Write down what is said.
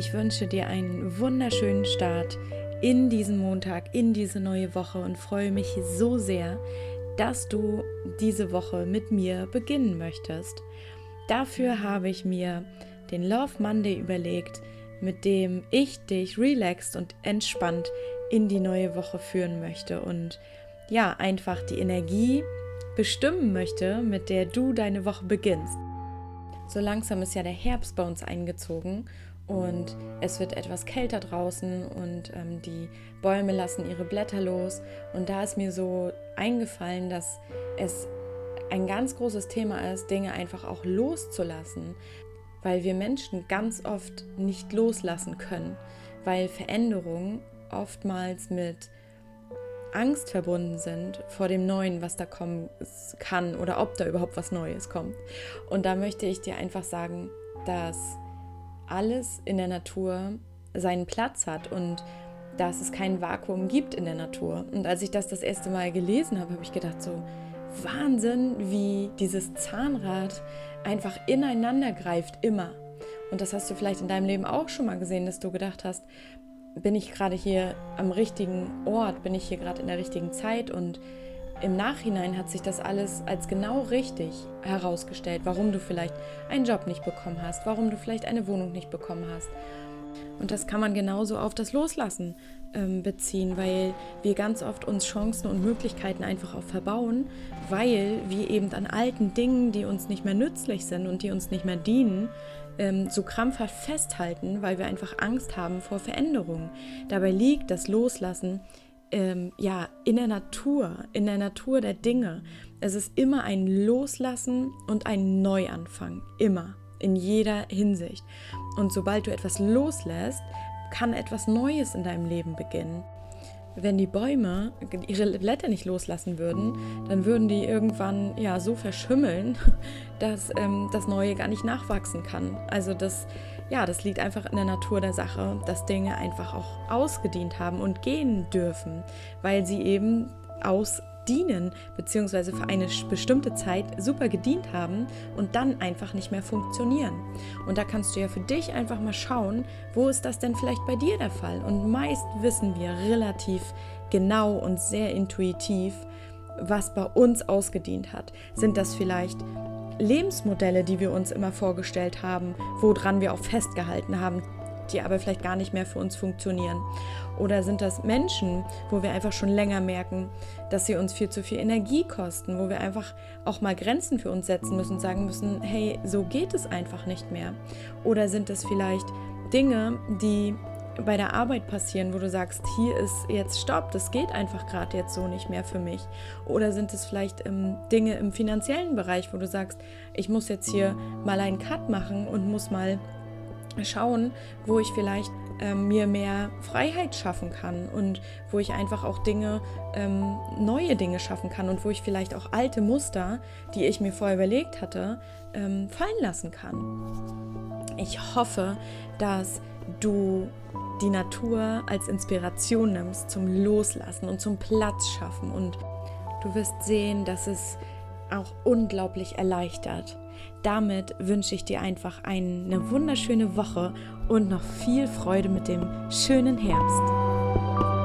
Ich wünsche dir einen wunderschönen Start in diesen Montag, in diese neue Woche und freue mich so sehr, dass du diese Woche mit mir beginnen möchtest. Dafür habe ich mir den Love Monday überlegt, mit dem ich dich relaxed und entspannt in die neue Woche führen möchte und ja, einfach die Energie bestimmen möchte, mit der du deine Woche beginnst. So langsam ist ja der Herbst bei uns eingezogen und es wird etwas kälter draußen und ähm, die Bäume lassen ihre Blätter los. Und da ist mir so eingefallen, dass es ein ganz großes Thema ist, Dinge einfach auch loszulassen, weil wir Menschen ganz oft nicht loslassen können, weil Veränderungen oftmals mit Angst verbunden sind vor dem Neuen, was da kommen kann oder ob da überhaupt was Neues kommt. Und da möchte ich dir einfach sagen, dass alles in der Natur seinen Platz hat und dass es kein Vakuum gibt in der Natur. Und als ich das das erste Mal gelesen habe, habe ich gedacht, so Wahnsinn, wie dieses Zahnrad einfach ineinander greift, immer. Und das hast du vielleicht in deinem Leben auch schon mal gesehen, dass du gedacht hast, bin ich gerade hier am richtigen Ort, bin ich hier gerade in der richtigen Zeit und im Nachhinein hat sich das alles als genau richtig herausgestellt, warum du vielleicht einen Job nicht bekommen hast, warum du vielleicht eine Wohnung nicht bekommen hast. Und das kann man genauso auf das Loslassen ähm, beziehen, weil wir ganz oft uns Chancen und Möglichkeiten einfach auch verbauen, weil wir eben an alten Dingen, die uns nicht mehr nützlich sind und die uns nicht mehr dienen, ähm, so krampfhaft festhalten, weil wir einfach Angst haben vor Veränderungen. Dabei liegt das Loslassen ähm, ja, in der Natur, in der Natur der Dinge. Es ist immer ein Loslassen und ein Neuanfang. Immer. In jeder Hinsicht. Und sobald du etwas loslässt, kann etwas Neues in deinem Leben beginnen. Wenn die Bäume ihre Blätter nicht loslassen würden, dann würden die irgendwann ja so verschimmeln, dass ähm, das Neue gar nicht nachwachsen kann. Also das ja, das liegt einfach in der Natur der Sache, dass Dinge einfach auch ausgedient haben und gehen dürfen, weil sie eben ausdienen, beziehungsweise für eine bestimmte Zeit super gedient haben und dann einfach nicht mehr funktionieren. Und da kannst du ja für dich einfach mal schauen, wo ist das denn vielleicht bei dir der Fall? Und meist wissen wir relativ genau und sehr intuitiv, was bei uns ausgedient hat. Sind das vielleicht Lebensmodelle, die wir uns immer vorgestellt haben, woran wir auch festgehalten haben, die aber vielleicht gar nicht mehr für uns funktionieren? Oder sind das Menschen, wo wir einfach schon länger merken, dass sie uns viel zu viel Energie kosten, wo wir einfach auch mal Grenzen für uns setzen müssen und sagen müssen, hey, so geht es einfach nicht mehr? Oder sind es vielleicht Dinge, die bei der Arbeit passieren, wo du sagst, hier ist jetzt Stopp, das geht einfach gerade jetzt so nicht mehr für mich? Oder sind es vielleicht ähm, Dinge im finanziellen Bereich, wo du sagst, ich muss jetzt hier mal einen Cut machen und muss mal schauen, wo ich vielleicht ähm, mir mehr Freiheit schaffen kann und wo ich einfach auch Dinge, ähm, neue Dinge schaffen kann und wo ich vielleicht auch alte Muster, die ich mir vorher überlegt hatte, ähm, fallen lassen kann. Ich hoffe, dass du die Natur als Inspiration nimmst zum Loslassen und zum Platz schaffen. Und du wirst sehen, dass es auch unglaublich erleichtert. Damit wünsche ich dir einfach eine wunderschöne Woche und noch viel Freude mit dem schönen Herbst.